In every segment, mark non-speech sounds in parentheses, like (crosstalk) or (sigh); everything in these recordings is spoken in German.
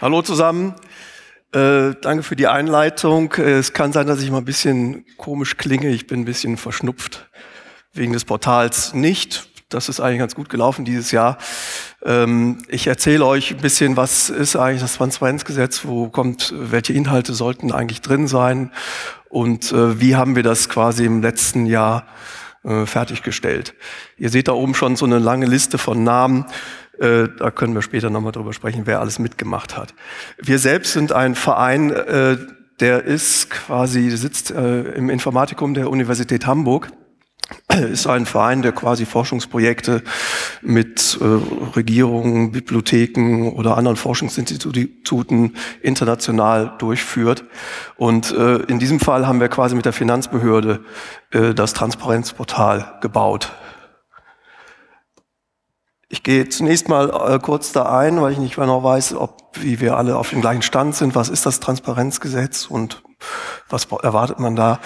Hallo zusammen. Äh, danke für die Einleitung. Es kann sein, dass ich mal ein bisschen komisch klinge. Ich bin ein bisschen verschnupft wegen des Portals nicht. Das ist eigentlich ganz gut gelaufen dieses Jahr. Ähm, ich erzähle euch ein bisschen, was ist eigentlich das Transparenzgesetz, wo kommt, welche Inhalte sollten eigentlich drin sein und äh, wie haben wir das quasi im letzten Jahr äh, fertiggestellt. Ihr seht da oben schon so eine lange Liste von Namen. Äh, da können wir später nochmal drüber sprechen, wer alles mitgemacht hat. Wir selbst sind ein Verein, äh, der ist quasi, sitzt äh, im Informatikum der Universität Hamburg (clears throat) ist ein Verein, der quasi Forschungsprojekte mit Regierungen, Bibliotheken oder anderen Forschungsinstituten international durchführt. Und in diesem Fall haben wir quasi mit der Finanzbehörde das Transparenzportal gebaut. Ich gehe zunächst mal äh, kurz da ein, weil ich nicht genau weiß, ob wie wir alle auf dem gleichen Stand sind. Was ist das Transparenzgesetz und was erwartet man da?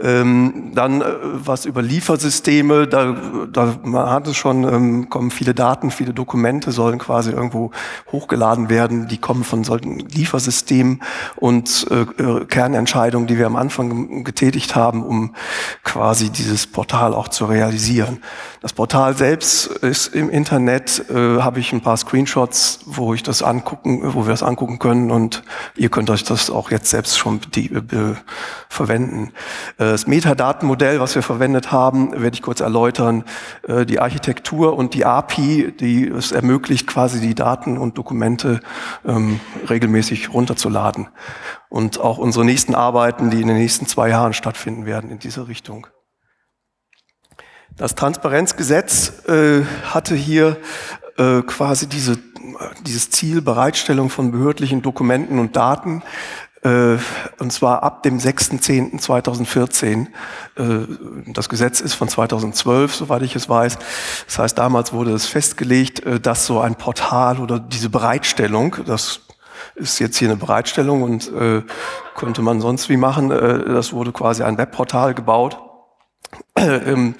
Ähm, dann äh, was über Liefersysteme, da, da man hat es schon, ähm, kommen viele Daten, viele Dokumente sollen quasi irgendwo hochgeladen werden, die kommen von solchen Liefersystemen und äh, äh Kernentscheidungen, die wir am Anfang getätigt haben, um quasi dieses Portal auch zu realisieren. Das Portal selbst ist im Internet, äh, habe ich ein paar Screenshots, wo ich das angucken, wo wir das angucken können und ihr könnt euch das auch jetzt selbst schon verwenden. Äh, das Metadatenmodell, was wir verwendet haben, werde ich kurz erläutern. Äh, die Architektur und die API, die es ermöglicht, quasi die Daten und Dokumente ähm, regelmäßig runterzuladen. Und auch unsere nächsten Arbeiten, die in den nächsten zwei Jahren stattfinden werden, in diese Richtung. Das Transparenzgesetz äh, hatte hier äh, quasi diese, dieses Ziel Bereitstellung von behördlichen Dokumenten und Daten äh, und zwar ab dem 6.10.2014. Äh, das Gesetz ist von 2012, soweit ich es weiß. Das heißt, damals wurde es festgelegt, äh, dass so ein Portal oder diese Bereitstellung, das ist jetzt hier eine Bereitstellung und äh, könnte man sonst wie machen. Äh, das wurde quasi ein Webportal gebaut. Ähm,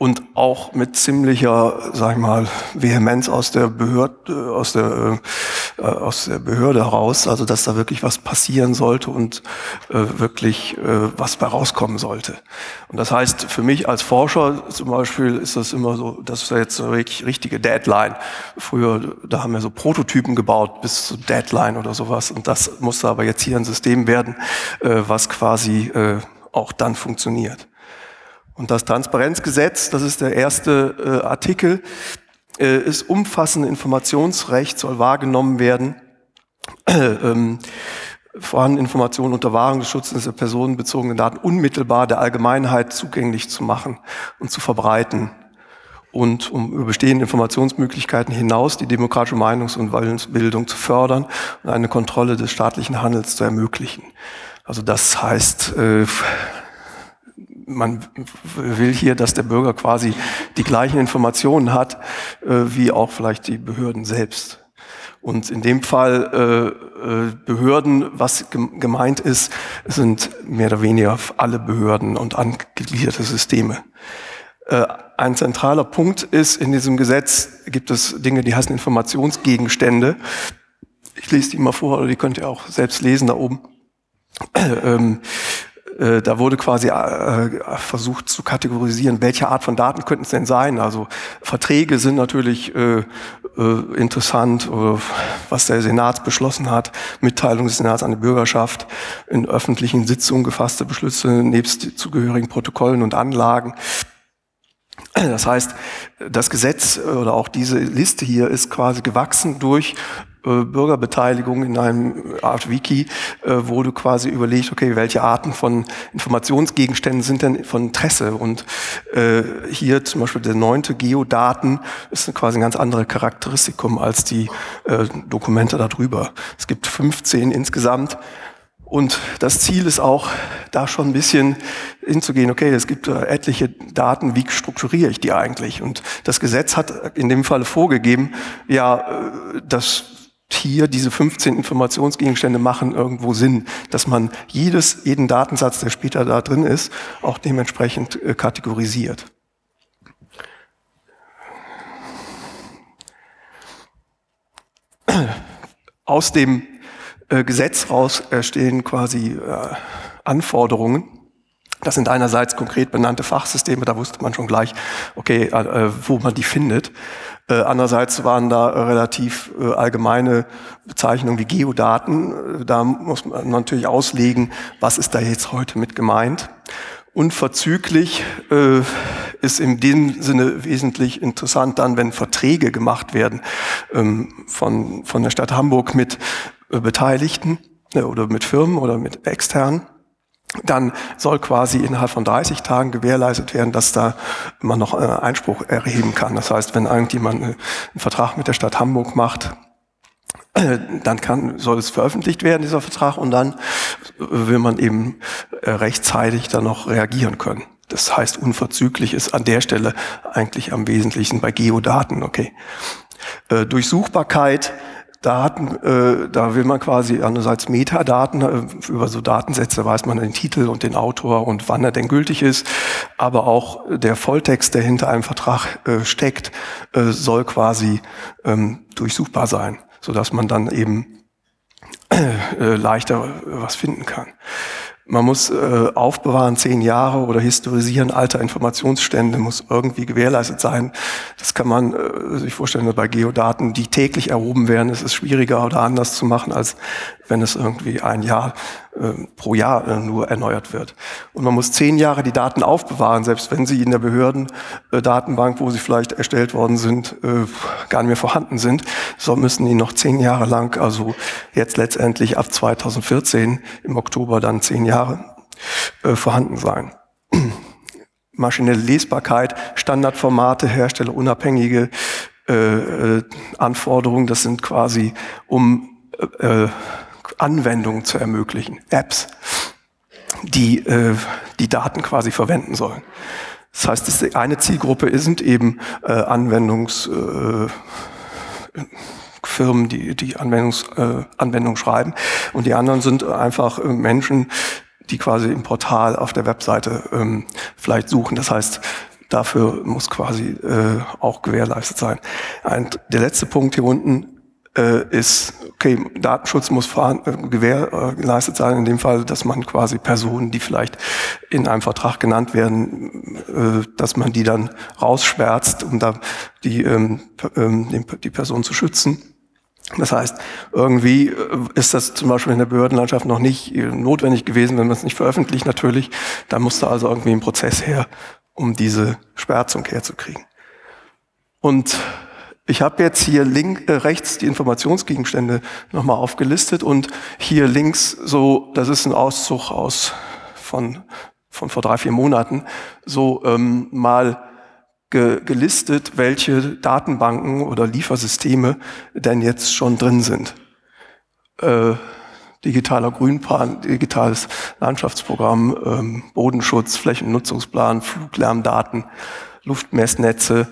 und auch mit ziemlicher, sag ich mal, Vehemenz aus der Behörde, aus der, äh, aus der Behörde heraus, also dass da wirklich was passieren sollte und äh, wirklich äh, was bei rauskommen sollte. Und das heißt, für mich als Forscher zum Beispiel ist das immer so, das ist jetzt eine richtige Deadline. Früher, da haben wir so Prototypen gebaut bis zu Deadline oder sowas und das musste aber jetzt hier ein System werden, äh, was quasi äh, auch dann funktioniert. Und das Transparenzgesetz, das ist der erste äh, Artikel, äh, ist umfassende Informationsrecht, soll wahrgenommen werden. ähm, vorhandene Informationen unter Wahrung des Schutzes der personenbezogenen Daten unmittelbar der Allgemeinheit zugänglich zu machen und zu verbreiten und um über bestehende Informationsmöglichkeiten hinaus die demokratische Meinungs- und Willensbildung zu fördern und eine Kontrolle des staatlichen Handels zu ermöglichen. Also das heißt, äh, man will hier, dass der Bürger quasi die gleichen Informationen hat, äh, wie auch vielleicht die Behörden selbst. Und in dem Fall äh, äh Behörden, was gemeint ist, sind mehr oder weniger alle Behörden und angegliederte Systeme. Äh, ein zentraler Punkt ist, in diesem Gesetz gibt es Dinge, die heißen Informationsgegenstände. Ich lese die mal vor, oder die könnt ihr auch selbst lesen da oben. Ähm, äh, da wurde quasi äh, versucht zu kategorisieren, welche Art von Daten könnten es denn sein. Also Verträge sind natürlich äh, äh, interessant, äh, was der Senat beschlossen hat, Mitteilung des Senats an die Bürgerschaft, in öffentlichen Sitzungen gefasste Beschlüsse nebst zugehörigen Protokollen und Anlagen. Das heißt, das Gesetz oder auch diese Liste hier ist quasi gewachsen durch äh, Bürgerbeteiligung in einem Art Wiki äh, wurde quasi überlegt, okay, welche Arten von Informationsgegenständen sind denn von Interesse? Und äh, hier zum Beispiel der neunte Geodaten ist quasi ein ganz anderes Charakteristikum als die äh, Dokumente darüber. Es gibt 15 insgesamt. Und das Ziel ist auch, da schon ein bisschen hinzugehen, okay, es gibt äh, etliche Daten, wie strukturiere ich die eigentlich? Und das Gesetz hat in dem Fall vorgegeben, ja, äh, das hier diese 15 Informationsgegenstände machen irgendwo Sinn, dass man jedes, jeden Datensatz, der später da drin ist, auch dementsprechend äh, kategorisiert. aus dem äh, Gesetz raus stehen quasi äh, Anforderungen. Das sind einerseits konkret benannte Fachsysteme, da wusste man schon gleich, okay, äh, wo man die findet. Äh, andererseits waren da relativ äh, allgemeine Bezeichnungen wie Geodaten. Da muss man natürlich auslegen, was ist da jetzt heute mit gemeint. Unverzüglich äh, ist in dem Sinne wesentlich interessant dann, wenn Verträge gemacht werden ähm, von, von der Stadt Hamburg mit äh, Beteiligten äh, oder mit Firmen oder mit externen. Dann soll quasi innerhalb von 30 Tagen gewährleistet werden, dass da man noch äh, Einspruch erheben kann. Das heißt, wenn irgendjemand äh, einen Vertrag mit der Stadt Hamburg macht, äh, dann kann, soll es veröffentlicht werden, dieser Vertrag, und dann will man eben rechtzeitig dann noch reagieren können. Das heißt, unverzüglich ist an der Stelle eigentlich am wesentlichen bei Geodaten, okay. Durchsuchbarkeit, Daten, äh, da will man quasi einerseits Metadaten, äh, über so Datensätze weiß man den Titel und den Autor und wann er denn gültig ist, aber auch der Volltext, der hinter einem Vertrag äh, steckt, äh, soll quasi ähm, durchsuchbar sein so dass man dann eben äh, leichter was finden kann. Man muss äh, aufbewahren zehn Jahre oder historisieren alter Informationsstände, muss irgendwie gewährleistet sein. Das kann man äh, sich vorstellen, bei Geodaten, die täglich erhoben werden, ist es schwieriger oder anders zu machen, als wenn es irgendwie ein Jahr pro Jahr äh, nur erneuert wird. Und man muss zehn Jahre die Daten aufbewahren, selbst wenn sie in der Behördendatenbank, wo sie vielleicht erstellt worden sind, äh, gar nicht mehr vorhanden sind. So müssen die noch zehn Jahre lang, also jetzt letztendlich ab 2014 im Oktober dann zehn Jahre äh, vorhanden sein (clears throat) maschinelle Lesbarkeit, Standardformate, herstellerunabhängige äh, äh, Anforderungen. Das sind quasi, um äh, Anwendungen zu ermöglichen, Apps, die die äh, Daten quasi verwenden sollen. Das heißt, das eine Zielgruppe sind eben äh, Anwendungsfirmen, äh, die die Anwendungs, äh, Anwendung schreiben und die anderen sind einfach äh, Menschen, die quasi im Portal auf der Webseite ähm, vielleicht suchen. Das heißt, dafür muss quasi äh, auch gewährleistet sein. Ein, der letzte Punkt hier unten ist, okay, Datenschutz muss äh, gewährleistet sein, in dem Fall, dass man quasi Personen, die vielleicht in einem Vertrag genannt werden, äh, dass man die dann rausschwärzt, um da die, ähm, ähm, die Person zu schützen. Das heißt, irgendwie äh, ist das zum Beispiel in der Behördenlandschaft noch nicht äh, notwendig gewesen, wenn man es nicht veröffentlicht natürlich. Da musste also irgendwie ein Prozess her, um diese Schwärzung herzukriegen. Und ich habe jetzt hier link, äh, rechts die Informationsgegenstände nochmal aufgelistet und hier links so, das ist ein Auszug aus von, von vor drei, vier Monaten, so ähm, mal ge, gelistet, welche Datenbanken oder Liefersysteme denn jetzt schon drin sind. Äh, digitaler Grünplan, digitales Landschaftsprogramm, ähm, Bodenschutz, Flächennutzungsplan, Fluglärmdaten, Luftmessnetze,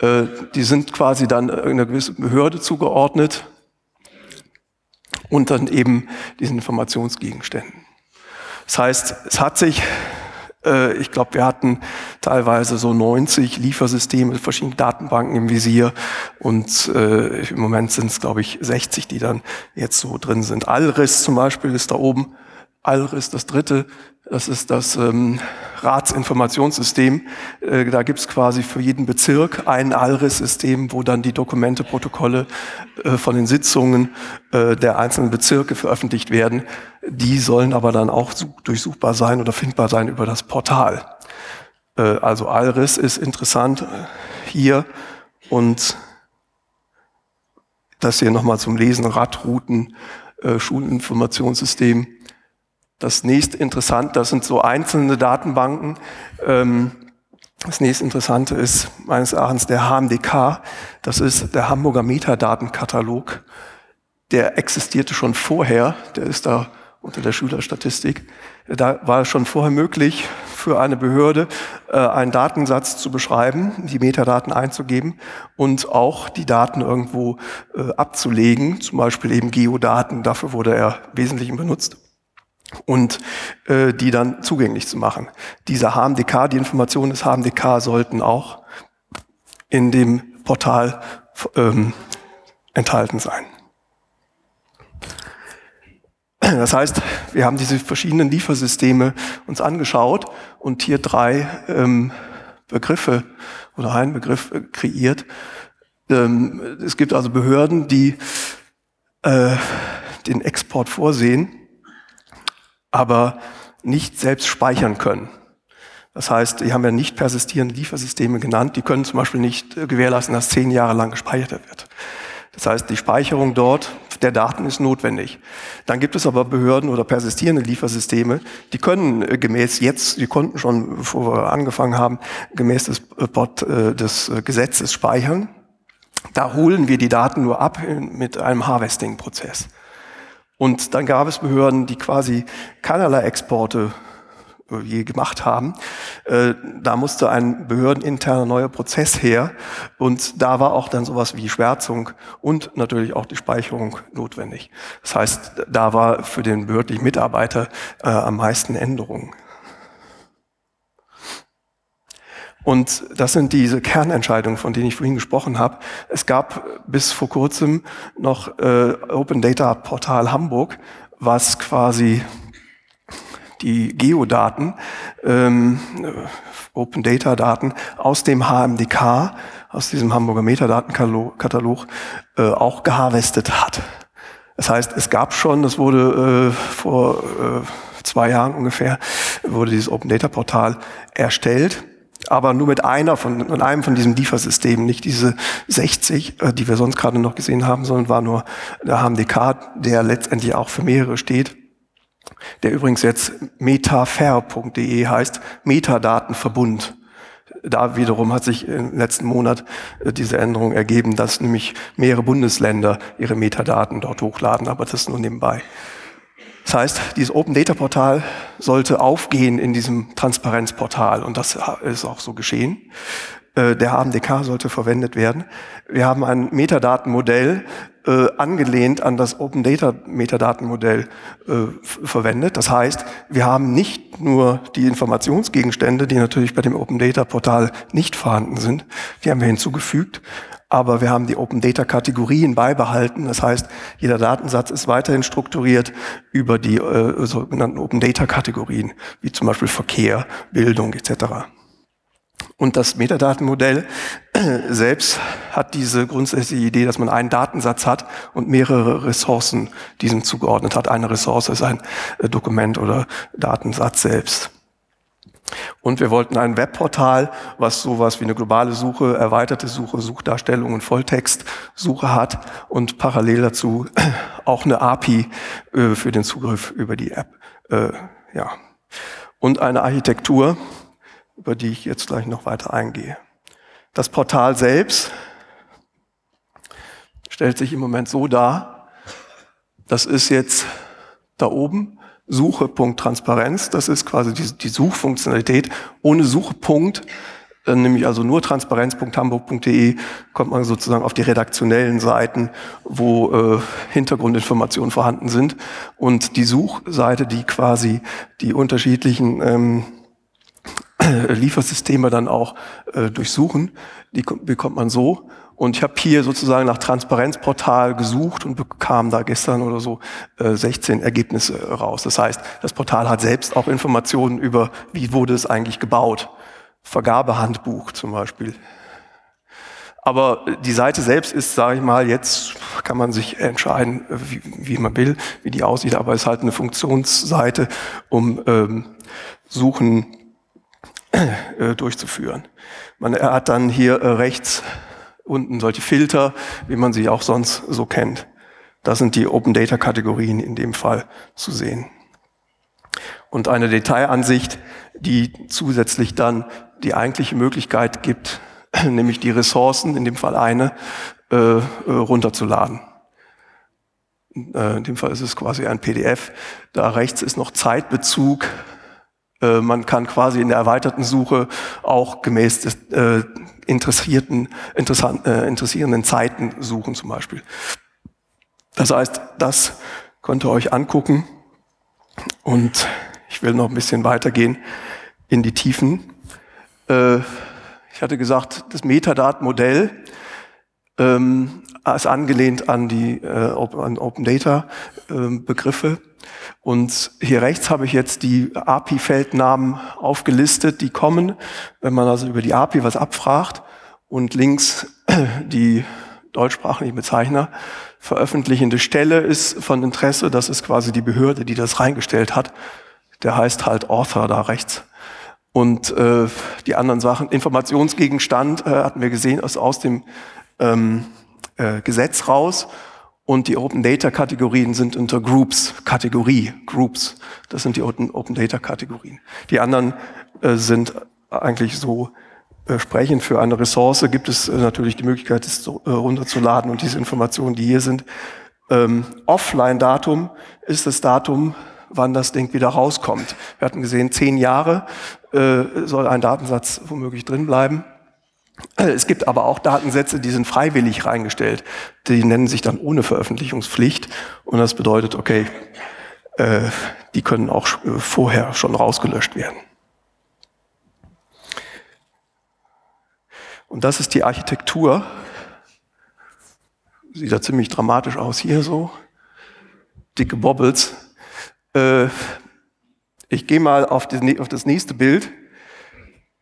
äh, die sind quasi dann einer gewissen Behörde zugeordnet und dann eben diesen Informationsgegenständen. Das heißt, es hat sich, äh, ich glaube, wir hatten teilweise so 90 Liefersysteme, verschiedene Datenbanken im Visier und äh, im Moment sind es, glaube ich, 60, die dann jetzt so drin sind. Alris zum Beispiel ist da oben. Alris, das dritte, das ist das ähm, Ratsinformationssystem. Äh, da gibt's quasi für jeden Bezirk ein ALRIS-System, wo dann die Dokumente, Protokolle äh, von den Sitzungen äh, der einzelnen Bezirke veröffentlicht werden. Die sollen aber dann auch durchsuchbar sein oder findbar sein über das Portal. Äh, also ALRIS ist interessant äh, hier und das hier nochmal zum Lesen, Radrouten, äh, Schulinformationssystem das nächste interessant, das sind so einzelne Datenbanken. Ähm, das nächste Interessante ist meines Erachtens der HMDK. Das ist der Hamburger Metadatenkatalog. Der existierte schon vorher. Der ist da unter der Schülerstatistik. Da war es schon vorher möglich, für eine Behörde äh, einen Datensatz zu beschreiben, die Metadaten einzugeben und auch die Daten irgendwo äh, abzulegen, zum Beispiel eben Geodaten. Dafür wurde er wesentlich benutzt und äh, die dann zugänglich zu machen. Diese HMDK, die Informationen des HMDK sollten auch in dem Portal ähm, enthalten sein. Das heißt, wir haben diese verschiedenen Liefersysteme uns angeschaut und hier drei ähm, Begriffe oder einen Begriff äh, kreiert. Ähm, es gibt also Behörden, die äh, den Export vorsehen, aber nicht selbst speichern können. Das heißt, die haben ja nicht persistierende Liefersysteme genannt. Die können zum Beispiel nicht äh, gewährleisten, dass zehn Jahre lang gespeichert wird. Das heißt, die Speicherung dort der Daten ist notwendig. Dann gibt es aber Behörden oder persistierende Liefersysteme, die können äh, gemäß jetzt, die konnten schon, bevor wir angefangen haben, gemäß des, äh, des Gesetzes speichern. Da holen wir die Daten nur ab mit einem Harvesting-Prozess. Und dann gab es Behörden, die quasi keinerlei Exporte äh, je gemacht haben. Äh, da musste ein behördeninterner neuer Prozess her und da war auch dann sowas wie Schwärzung und natürlich auch die Speicherung notwendig. Das heißt, da war für den behördlichen Mitarbeiter äh, am meisten Änderungen. Und das sind diese Kernentscheidungen, von denen ich vorhin gesprochen habe. Es gab bis vor kurzem noch äh, Open Data Portal Hamburg, was quasi die Geodaten, ähm, Open Data Daten aus dem HMDK, aus diesem Hamburger Metadatenkatalog, äh, auch geharvestet hat. Das heißt, es gab schon, das wurde äh, vor äh, zwei Jahren ungefähr, wurde dieses Open Data Portal erstellt aber nur mit einer von mit einem von diesen Liefersystemen, nicht diese 60, äh, die wir sonst gerade noch gesehen haben, sondern war nur der HMDK, der letztendlich auch für mehrere steht, der übrigens jetzt metafair.de heißt, Metadatenverbund. Da wiederum hat sich im letzten Monat äh, diese Änderung ergeben, dass nämlich mehrere Bundesländer ihre Metadaten dort hochladen, aber das nur nebenbei. Das heißt, dieses Open Data Portal sollte aufgehen in diesem Transparenzportal und das ist auch so geschehen. Äh, der HMDK sollte verwendet werden. Wir haben ein Metadatenmodell äh, angelehnt an das Open Data Metadatenmodell äh, verwendet. Das heißt, wir haben nicht nur die Informationsgegenstände, die natürlich bei dem Open Data Portal nicht vorhanden sind, die haben wir hinzugefügt, aber wir haben die Open Data Kategorien beibehalten. Das heißt, jeder Datensatz ist weiterhin strukturiert über die äh, sogenannten Open Data Kategorien, wie zum Beispiel Verkehr, Bildung etc. Und das Metadatenmodell selbst hat diese grundsätzliche Idee, dass man einen Datensatz hat und mehrere Ressourcen diesem zugeordnet hat. Eine Ressource ist ein äh, Dokument oder Datensatz selbst. Und wir wollten ein Webportal, was sowas wie eine globale Suche, erweiterte Suche, Suchdarstellung und Volltextsuche hat und parallel dazu (clears throat) auch eine API äh, für den Zugriff über die App. Äh, ja. Und eine Architektur, über die ich jetzt gleich noch weiter eingehe. Das Portal selbst stellt sich im Moment so dar, das ist jetzt da oben Suche.transparenz. Das ist quasi die, die Suchfunktionalität. Ohne Suchpunkt, äh, nämlich also nur transparenz.hamburg.de, kommt man sozusagen auf die redaktionellen Seiten, wo äh, Hintergrundinformationen vorhanden sind. Und die Suchseite, die quasi die unterschiedlichen ähm, (clears throat) Liefersysteme dann auch äh, durchsuchen, die bekommt man so. Und ich habe hier sozusagen nach Transparenzportal gesucht und bekam da gestern oder so äh, 16 Ergebnisse raus. Das heißt, das Portal hat selbst auch Informationen über, wie wurde es eigentlich gebaut. Vergabehandbuch zum Beispiel. Aber die Seite selbst ist, sage ich mal, jetzt kann man sich entscheiden, wie, wie, man will, wie die aussieht, aber es ist halt eine Funktionsseite, um ähm, Suchen äh, durchzuführen. Man hat dann hier äh, rechts unten solche Filter, wie man sie auch sonst so kennt. Das sind die Open Data Kategorien in dem Fall zu sehen. Und eine Detailansicht, die zusätzlich dann die eigentliche Möglichkeit gibt, (clears throat) nämlich die Ressourcen, in dem Fall eine, äh, äh runterzuladen. Äh, in dem Fall ist es quasi ein PDF. Da rechts ist noch Zeitbezug. Äh, man kann quasi in der erweiterten Suche auch gemäß des äh, interessierten, interessant, äh, interessierenden Zeiten suchen zum Beispiel. Das heißt, das könnt ihr euch angucken und ich will noch ein bisschen weitergehen in die Tiefen. Äh, ich hatte gesagt, das Metadatenmodell ähm, ist angelehnt an die äh, an Open Data äh, Begriffe. Und hier rechts habe ich jetzt die API-Feldnamen aufgelistet, die kommen, wenn man also über die API was abfragt. Und links (clears throat) die deutschsprachigen Bezeichner. Veröffentlichende Stelle ist von Interesse, das ist quasi die Behörde, die das reingestellt hat. Der heißt halt Author da rechts. Und äh, die anderen Sachen, Informationsgegenstand äh, hatten wir gesehen, ist aus dem ähm, äh, Gesetz raus. Und die Open Data Kategorien sind unter Groups, Kategorie, Groups. Das sind die Open, Data Kategorien. Die anderen äh, sind eigentlich so äh, sprechen. Für eine Ressource gibt es äh, natürlich die Möglichkeit, es äh, runterzuladen und diese Informationen, die hier sind. Ähm, Offline-Datum ist das Datum, wann das Ding wieder rauskommt. Wir hatten gesehen, zehn Jahre äh, soll ein Datensatz womöglich drin bleiben. Es gibt aber auch Datensätze, die sind freiwillig reingestellt. Die nennen sich dann ohne Veröffentlichungspflicht. Und das bedeutet, okay, äh, die können auch vorher schon rausgelöscht werden. Und das ist die Architektur. Sieht da ziemlich dramatisch aus hier so. Dicke Bobbles. Äh, ich gehe mal auf das nächste Bild.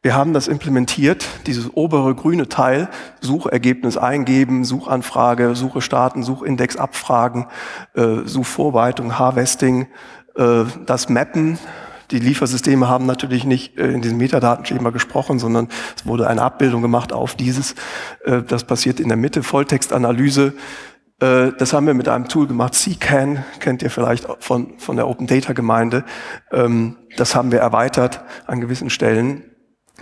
Wir haben das implementiert, dieses obere grüne Teil, Suchergebnis eingeben, Suchanfrage, Suche starten, Suchindex abfragen, äh, Suchvorbereitung, Harvesting, äh, das Mappen, die Liefersysteme haben natürlich nicht äh, in diesem Metadatenschema gesprochen, sondern es wurde eine Abbildung gemacht auf dieses. Äh, das passiert in der Mitte, Volltextanalyse. Äh, das haben wir mit einem Tool gemacht, CCAN, kennt ihr vielleicht von, von der Open Data Gemeinde. Ähm, das haben wir erweitert an gewissen Stellen.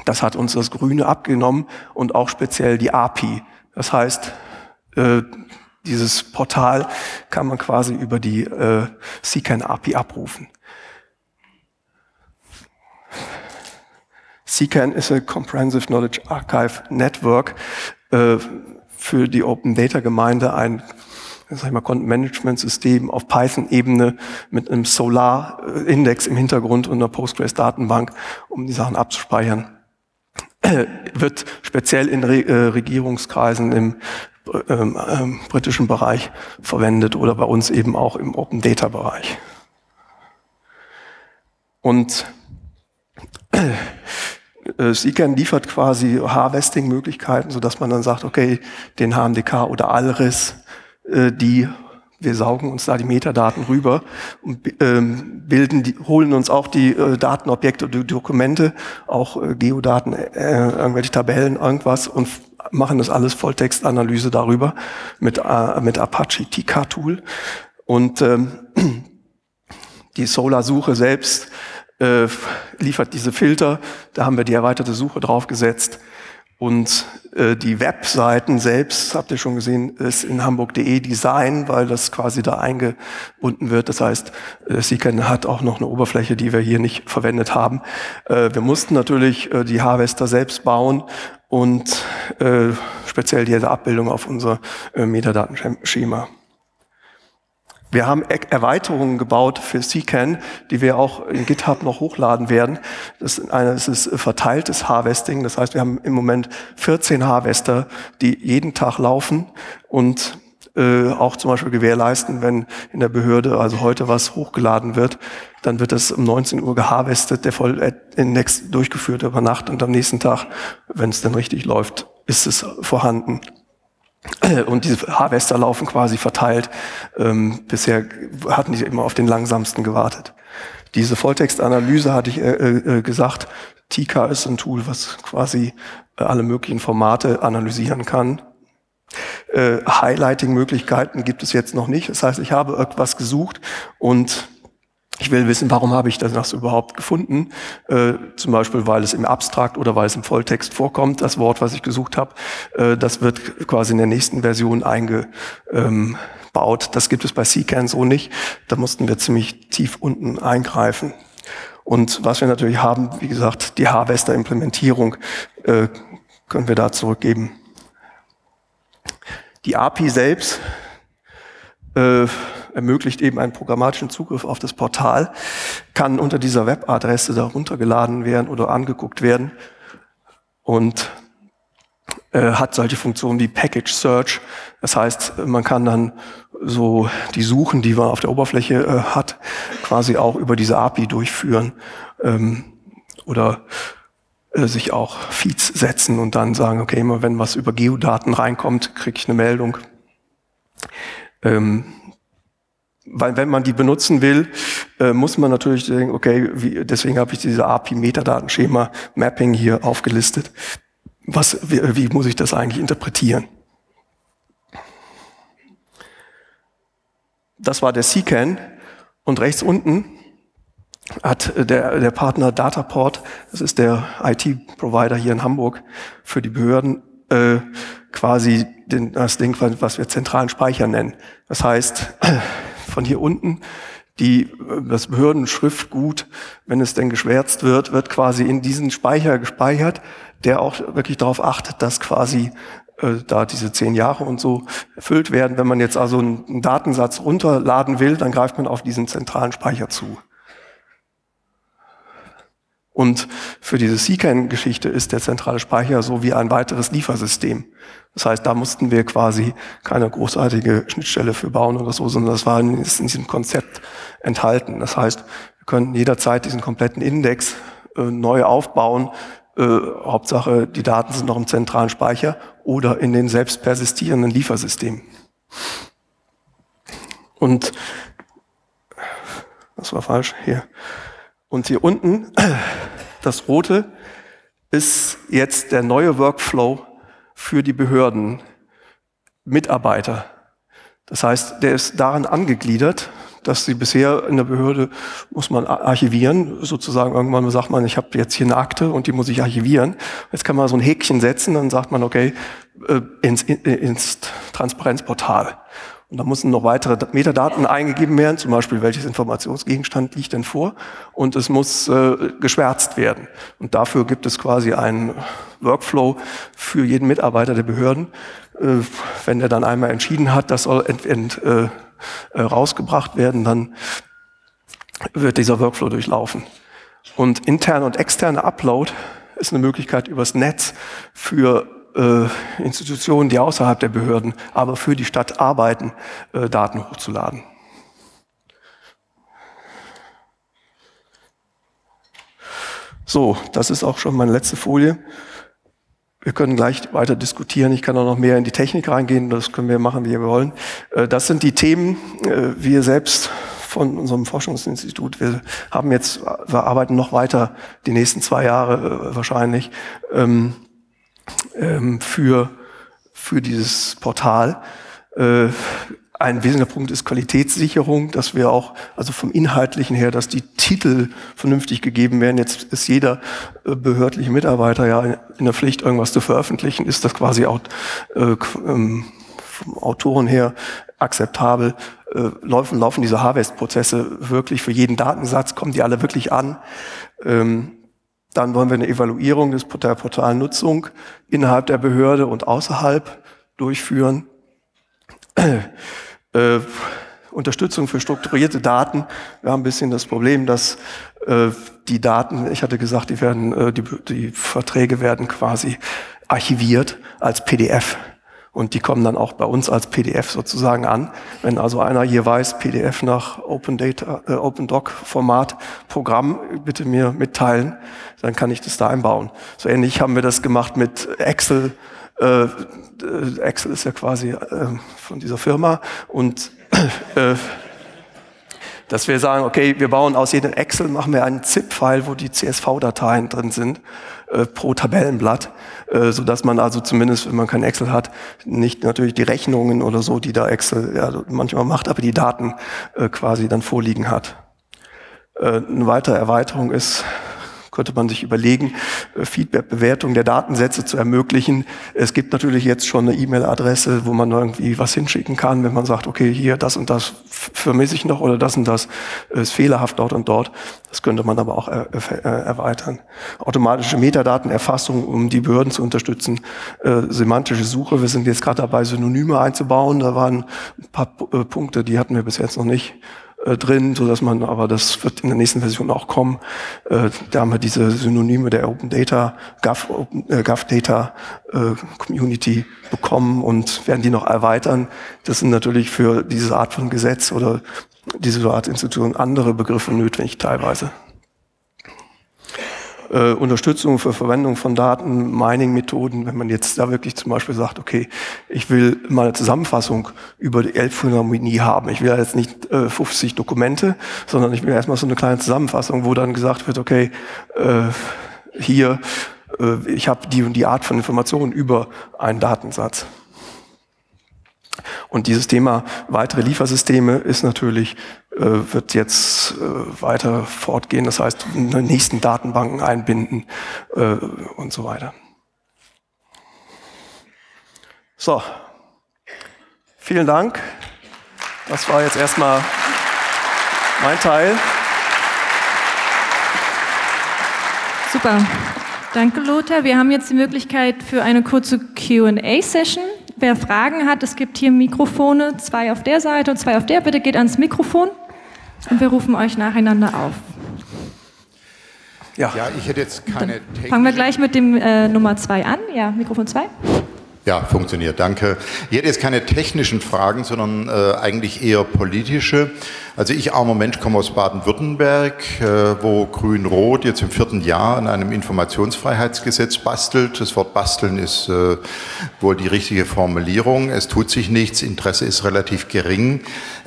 Das hat uns das Grüne abgenommen und auch speziell die API. Das heißt, dieses Portal kann man quasi über die CCAN API abrufen. CCAN ist ein Comprehensive Knowledge Archive Network äh, für die Open Data Gemeinde ein sag ich mal, Content Management System auf Python-Ebene mit einem Solar-Index im Hintergrund und einer Postgres-Datenbank, um die Sachen abzuspeichern. Äh, wird speziell in äh, Regierungskreisen im ähm, ähm, britischen Bereich verwendet oder bei uns eben auch im Open Data Bereich. Und äh, liefert quasi Harvesting-Möglichkeiten, sodass man dann sagt, okay, den HMDK oder Alris, äh, die wir saugen uns da die Metadaten rüber und ähm, bilden, die, holen uns auch die äh, Datenobjekte, die Dokumente, auch äh, Geodaten, äh, irgendwelche Tabellen, irgendwas und machen das alles Volltextanalyse darüber mit, mit Apache TK-Tool. Und ähm, (clears throat) die Solar-Suche selbst äh, liefert diese Filter. Da haben wir die erweiterte Suche draufgesetzt. Und äh, die Webseiten selbst, habt ihr schon gesehen, ist in hamburg.de Design, weil das quasi da eingebunden wird. Das heißt, äh, Seeken hat auch noch eine Oberfläche, die wir hier nicht verwendet haben. Äh, wir mussten natürlich äh, die Harvester selbst bauen und äh, speziell diese Abbildung auf unser äh, Metadatenschema. Wir haben Erweiterungen gebaut für CCAN, die wir auch in GitHub noch hochladen werden. Das ist, eine, das ist verteiltes Harvesting. Das heißt, wir haben im Moment 14 Harvester, die jeden Tag laufen und äh, auch zum Beispiel gewährleisten, wenn in der Behörde also heute was hochgeladen wird, dann wird das um 19 Uhr geharvestet, der Vollindex durchgeführt über Nacht und am nächsten Tag, wenn es dann richtig läuft, ist es vorhanden. Und diese Harvester laufen quasi verteilt. Ähm, bisher hatten die immer auf den langsamsten gewartet. Diese Volltextanalyse hatte ich äh, äh, gesagt. Tika ist ein Tool, was quasi äh, alle möglichen Formate analysieren kann. Äh, Highlighting-Möglichkeiten gibt es jetzt noch nicht. Das heißt, ich habe etwas gesucht und ich will wissen, warum habe ich das überhaupt gefunden? Äh, zum Beispiel, weil es im Abstrakt oder weil es im Volltext vorkommt, das Wort, was ich gesucht habe. Äh, das wird quasi in der nächsten Version eingebaut. Das gibt es bei CCAN so nicht. Da mussten wir ziemlich tief unten eingreifen. Und was wir natürlich haben, wie gesagt, die Harvester-Implementierung äh, können wir da zurückgeben. Die API selbst äh, ermöglicht eben einen programmatischen Zugriff auf das Portal, kann unter dieser Webadresse da runtergeladen werden oder angeguckt werden. Und äh, hat solche Funktionen wie Package Search. Das heißt, man kann dann so die Suchen, die man auf der Oberfläche äh, hat, quasi auch über diese API durchführen ähm, oder äh, sich auch Feeds setzen und dann sagen, okay, immer wenn was über Geodaten reinkommt, kriege ich eine Meldung. Ähm, weil wenn man die benutzen will, äh, muss man natürlich denken, okay, wie, deswegen habe ich diese API-Metadatenschema Mapping hier aufgelistet. Was, wie, wie muss ich das eigentlich interpretieren? Das war der CCAN und rechts unten hat der, der Partner Dataport, das ist der IT-Provider hier in Hamburg für die Behörden, äh, quasi den, das Ding, was wir zentralen Speicher nennen. Das heißt, von hier unten die, das Behördenschriftgut, wenn es denn geschwärzt wird, wird quasi in diesen Speicher gespeichert, der auch wirklich darauf achtet, dass quasi äh, da diese zehn Jahre und so erfüllt werden. Wenn man jetzt also einen, einen Datensatz runterladen will, dann greift man auf diesen zentralen Speicher zu. Und für diese CCAN-Geschichte ist der zentrale Speicher so wie ein weiteres Liefersystem. Das heißt, da mussten wir quasi keine großartige Schnittstelle für bauen oder so, sondern das war in diesem Konzept enthalten. Das heißt, wir können jederzeit diesen kompletten Index äh, neu aufbauen. Äh, Hauptsache, die Daten sind noch im zentralen Speicher oder in den selbst persistierenden Liefersystemen. Und das war falsch hier. Und hier unten, das rote, ist jetzt der neue Workflow für die Behörden, Mitarbeiter. Das heißt, der ist daran angegliedert, dass sie bisher in der Behörde muss man archivieren, sozusagen irgendwann sagt man, ich habe jetzt hier eine Akte und die muss ich archivieren. Jetzt kann man so ein Häkchen setzen, dann sagt man, okay, äh, ins, ins Transparenzportal. Und da müssen noch weitere Metadaten eingegeben werden, zum Beispiel welches Informationsgegenstand liegt denn vor. Und es muss äh, geschwärzt werden. Und dafür gibt es quasi einen Workflow für jeden Mitarbeiter der Behörden. Äh, wenn er dann einmal entschieden hat, das soll ent, ent, äh, äh rausgebracht werden, dann wird dieser Workflow durchlaufen. Und interne und externe Upload ist eine Möglichkeit übers Netz für äh, Institutionen, die außerhalb der Behörden, aber für die Stadt arbeiten, äh, Daten hochzuladen. So, das ist auch schon meine letzte Folie. Wir können gleich weiter diskutieren. Ich kann auch noch mehr in die Technik reingehen. Das können wir machen, wie wir wollen. Äh, das sind die Themen. Äh, wir selbst von unserem Forschungsinstitut, wir haben jetzt, wir arbeiten noch weiter die nächsten zwei Jahre äh, wahrscheinlich ähm, ähm, für, für dieses Portal. Äh, ein wesentlicher Punkt ist Qualitätssicherung, dass wir auch, also vom Inhaltlichen her, dass die Titel vernünftig gegeben werden. Jetzt ist jeder äh, behördliche Mitarbeiter ja in der Pflicht, irgendwas zu veröffentlichen. Ist das quasi auch äh, ähm, vom Autoren her akzeptabel? Äh, laufen, laufen diese Harvest-Prozesse wirklich für jeden Datensatz? Kommen die alle wirklich an? Ähm, dann wollen wir eine Evaluierung des, der Portalnutzung innerhalb der Behörde und außerhalb durchführen. Äh, Unterstützung für strukturierte Daten. Wir haben ein bisschen das Problem, dass äh, die Daten, ich hatte gesagt, die werden, äh, die, die Verträge werden quasi archiviert als PDF. Und die kommen dann auch bei uns als PDF sozusagen an. Wenn also einer hier weiß, PDF nach Open Data, äh, Open Doc Format Programm, bitte mir mitteilen, dann kann ich das da einbauen. So ähnlich haben wir das gemacht mit Excel. Äh, Excel ist ja quasi äh, von dieser Firma und äh, dass wir sagen, okay, wir bauen aus jedem Excel, machen wir einen ZIP-File, wo die CSV-Dateien drin sind, äh, pro Tabellenblatt, äh, so dass man also zumindest, wenn man kein Excel hat, nicht natürlich die Rechnungen oder so, die da Excel ja, manchmal macht, aber die Daten äh, quasi dann vorliegen hat. Äh, eine weitere Erweiterung ist könnte man sich überlegen, äh, Feedback-Bewertung der Datensätze zu ermöglichen. Es gibt natürlich jetzt schon eine E-Mail-Adresse, wo man irgendwie was hinschicken kann, wenn man sagt, okay, hier das und das vermisse ich noch oder das und das ist fehlerhaft dort und dort. Das könnte man aber auch äh, erweitern. Automatische Metadatenerfassung, um die Behörden zu unterstützen. Äh, semantische Suche, wir sind jetzt gerade dabei, Synonyme einzubauen. Da waren ein paar Punkte, die hatten wir bis jetzt noch nicht äh, drin, so dass man, aber das wird in der nächsten Version auch kommen. Äh, da haben wir diese Synonyme der Open Data, Gov, Open, äh, Gov Data äh, Community bekommen und werden die noch erweitern. Das sind natürlich für diese Art von Gesetz oder diese Art Institution andere Begriffe nötig teilweise äh, Unterstützung für Verwendung von Daten, Mining-Methoden, wenn man jetzt da wirklich zum Beispiel sagt, okay, ich will mal eine Zusammenfassung über die Elbphilharmonie haben. Ich will jetzt nicht äh, 50 Dokumente, sondern ich will erstmal so eine kleine Zusammenfassung, wo dann gesagt wird, okay, äh, hier, äh, ich habe die und die Art von Informationen über einen Datensatz. Und dieses Thema weitere Liefersysteme ist natürlich, äh, wird jetzt äh, weiter fortgehen, das heißt, in den nächsten Datenbanken einbinden äh, und so weiter. So, vielen Dank. Das war jetzt erstmal mein Teil. Super. Danke, Lothar. Wir haben jetzt die Möglichkeit für eine kurze QA-Session. Wer Fragen hat, es gibt hier Mikrofone, zwei auf der Seite und zwei auf der. Bitte geht ans Mikrofon und wir rufen euch nacheinander auf. Ja, ja ich hätte jetzt keine. Fangen wir gleich mit dem äh, Nummer zwei an. Ja, Mikrofon zwei. Ja, funktioniert, danke. Ich hätte jetzt keine technischen Fragen, sondern äh, eigentlich eher politische. Also ich, armer Mensch, komme aus Baden-Württemberg, äh, wo Grün-Rot jetzt im vierten Jahr an einem Informationsfreiheitsgesetz bastelt. Das Wort basteln ist äh, wohl die richtige Formulierung. Es tut sich nichts, Interesse ist relativ gering.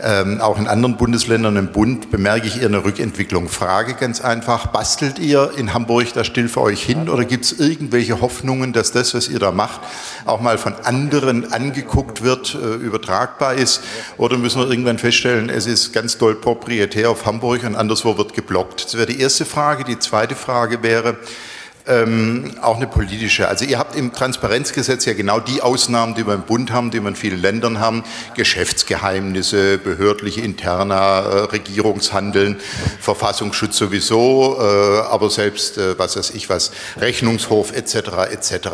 Ähm, auch in anderen Bundesländern im Bund bemerke ich eher eine Rückentwicklung. Frage ganz einfach, bastelt ihr in Hamburg da still für euch hin oder gibt es irgendwelche Hoffnungen, dass das, was ihr da macht, auch mal von anderen angeguckt wird, äh, übertragbar ist? Oder müssen wir irgendwann feststellen, es ist ganz doll proprietär auf Hamburg und anderswo wird geblockt. Das wäre die erste Frage. Die zweite Frage wäre, ähm, auch eine politische. Also ihr habt im Transparenzgesetz ja genau die Ausnahmen, die wir im Bund haben, die wir in vielen Ländern haben. Geschäftsgeheimnisse, behördliche interner äh, Regierungshandeln, Verfassungsschutz sowieso, äh, aber selbst, äh, was weiß ich was, Rechnungshof etc. etc.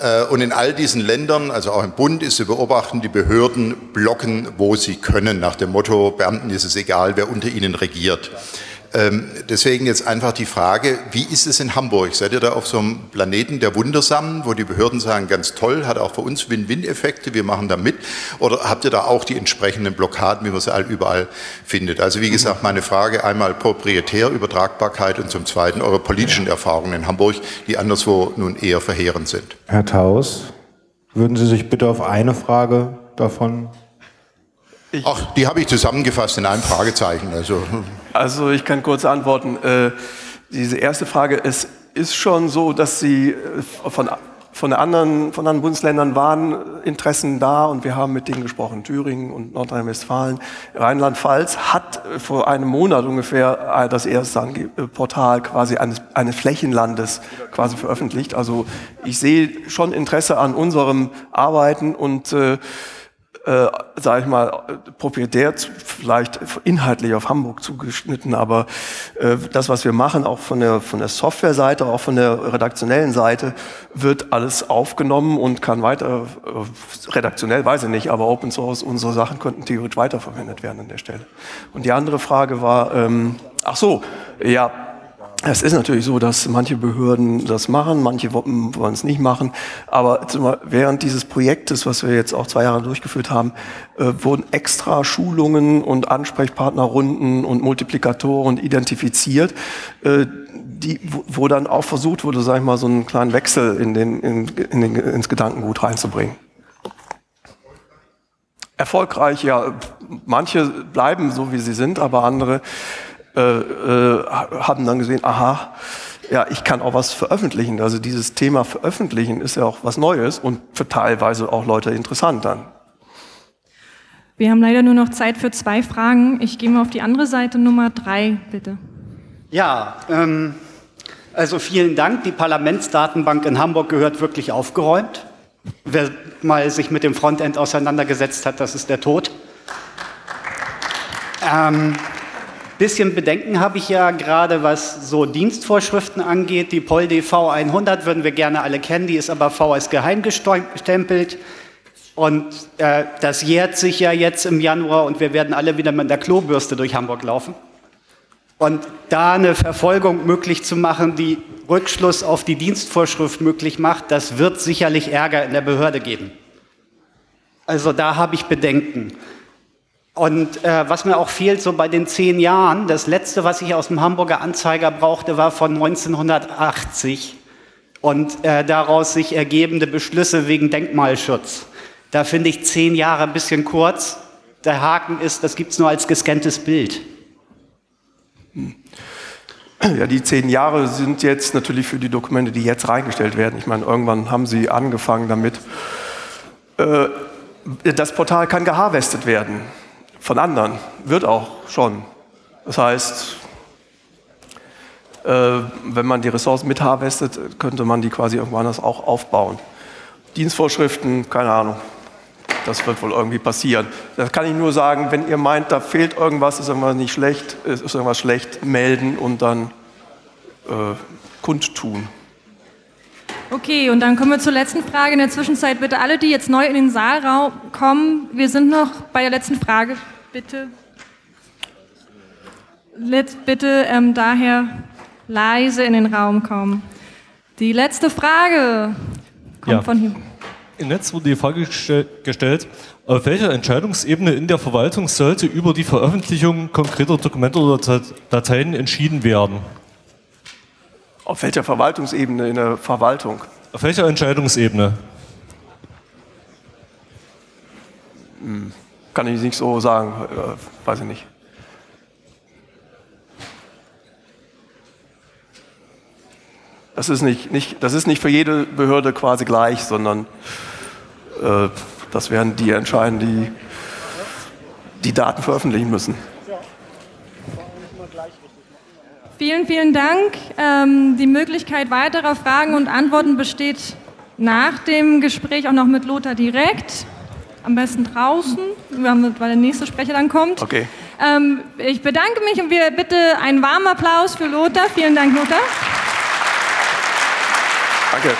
Äh, und in all diesen Ländern, also auch im Bund, ist zu beobachten, die Behörden blocken, wo sie können, nach dem Motto, Beamten ist es egal, wer unter ihnen regiert. Ähm, deswegen jetzt einfach die Frage, wie ist es in Hamburg? Seid ihr da auf so einem Planeten der Wundersamen, wo die Behörden sagen, ganz toll, hat auch für uns Win-Win-Effekte, wir machen da mit? Oder habt ihr da auch die entsprechenden Blockaden, wie man sie überall findet? Also wie gesagt, meine Frage einmal proprietär, Übertragbarkeit und zum Zweiten eure politischen Erfahrungen in Hamburg, die anderswo nun eher verheerend sind. Herr Taus, würden Sie sich bitte auf eine Frage davon ich Ach, die habe ich zusammengefasst in einem Fragezeichen. Also, also ich kann kurz antworten. Äh, diese erste Frage, es ist schon so, dass Sie äh, von, von, anderen, von anderen Bundesländern waren Interessen da und wir haben mit denen gesprochen. Thüringen und Nordrhein-Westfalen. Rheinland-Pfalz hat äh, vor einem Monat ungefähr das erste Portal quasi eines, eines Flächenlandes quasi veröffentlicht. Also ich sehe schon Interesse an unserem Arbeiten und äh, äh, sage ich mal, proprietär vielleicht inhaltlich auf Hamburg zugeschnitten, aber äh, das, was wir machen, auch von der, von der Softwareseite, auch von der redaktionellen Seite, wird alles aufgenommen und kann weiter, äh, redaktionell weiß ich nicht, aber Open Source, unsere Sachen könnten theoretisch weiterverwendet werden an der Stelle. Und die andere Frage war, ähm, ach so, ja, es ist natürlich so, dass manche Behörden das machen, manche wollen es nicht machen. Aber während dieses Projektes, was wir jetzt auch zwei Jahre durchgeführt haben, äh, wurden extra Schulungen und Ansprechpartnerrunden und Multiplikatoren identifiziert, äh, die, wo dann auch versucht wurde, sag ich mal, so einen kleinen Wechsel in den, in, in den, ins Gedankengut reinzubringen. Erfolgreich, ja, manche bleiben so, wie sie sind, aber andere äh, äh, haben dann gesehen, aha, ja, ich kann auch was veröffentlichen. Also dieses Thema veröffentlichen ist ja auch was Neues und für teilweise auch Leute interessant dann. Wir haben leider nur noch Zeit für zwei Fragen. Ich gehe mal auf die andere Seite, Nummer drei, bitte. Ja, ähm, also vielen Dank. Die Parlamentsdatenbank in Hamburg gehört wirklich aufgeräumt. Wer mal sich mit dem Frontend auseinandergesetzt hat, das ist der Tod. Ähm, Bisschen Bedenken habe ich ja gerade, was so Dienstvorschriften angeht. Die POL DV 100 würden wir gerne alle kennen, die ist aber V als geheim gestempelt. Und äh, das jährt sich ja jetzt im Januar und wir werden alle wieder mit der Klobürste durch Hamburg laufen. Und da eine Verfolgung möglich zu machen, die Rückschluss auf die Dienstvorschrift möglich macht, das wird sicherlich Ärger in der Behörde geben. Also da habe ich Bedenken. Und äh, was mir auch fehlt, so bei den zehn Jahren, das letzte, was ich aus dem Hamburger Anzeiger brauchte, war von 1980 und äh, daraus sich ergebende Beschlüsse wegen Denkmalschutz. Da finde ich zehn Jahre ein bisschen kurz. Der Haken ist, das gibt es nur als gescanntes Bild. Ja, die zehn Jahre sind jetzt natürlich für die Dokumente, die jetzt reingestellt werden. Ich meine, irgendwann haben sie angefangen damit. Äh, das Portal kann geharvestet werden von anderen, wird auch schon. Das heißt, äh, wenn man die Ressourcen mitharvestet, könnte man die quasi irgendwo anders auch aufbauen. Dienstvorschriften, keine Ahnung. Das wird wohl irgendwie passieren. Das kann ich nur sagen, wenn ihr meint, da fehlt irgendwas, ist irgendwas nicht schlecht, ist irgendwas schlecht, melden und dann äh, kundtun. Okay, und dann kommen wir zur letzten Frage. In der Zwischenzeit bitte alle, die jetzt neu in den Saalraum kommen, wir sind noch bei der letzten Frage. Bitte, Let, bitte ähm, daher leise in den Raum kommen. Die letzte Frage kommt Ja. von hier. Im Netz wurde die Frage gestell- gestellt, auf welcher Entscheidungsebene in der Verwaltung sollte über die Veröffentlichung konkreter Dokumente oder Dat- Dateien entschieden werden? Auf welcher Verwaltungsebene in der Verwaltung? Auf welcher Entscheidungsebene? Kann ich nicht so sagen, äh, weiß ich nicht. Das ist nicht, nicht, das ist nicht für jede Behörde quasi gleich, sondern äh, das werden die entscheiden, die die Daten veröffentlichen müssen. Vielen, vielen Dank. Ähm, die Möglichkeit weiterer Fragen und Antworten besteht nach dem Gespräch auch noch mit Lothar direkt. Am besten draußen, weil der nächste Sprecher dann kommt. Okay. Ähm, ich bedanke mich und wir bitte einen warmen Applaus für Lothar. Vielen Dank, Lothar. Danke.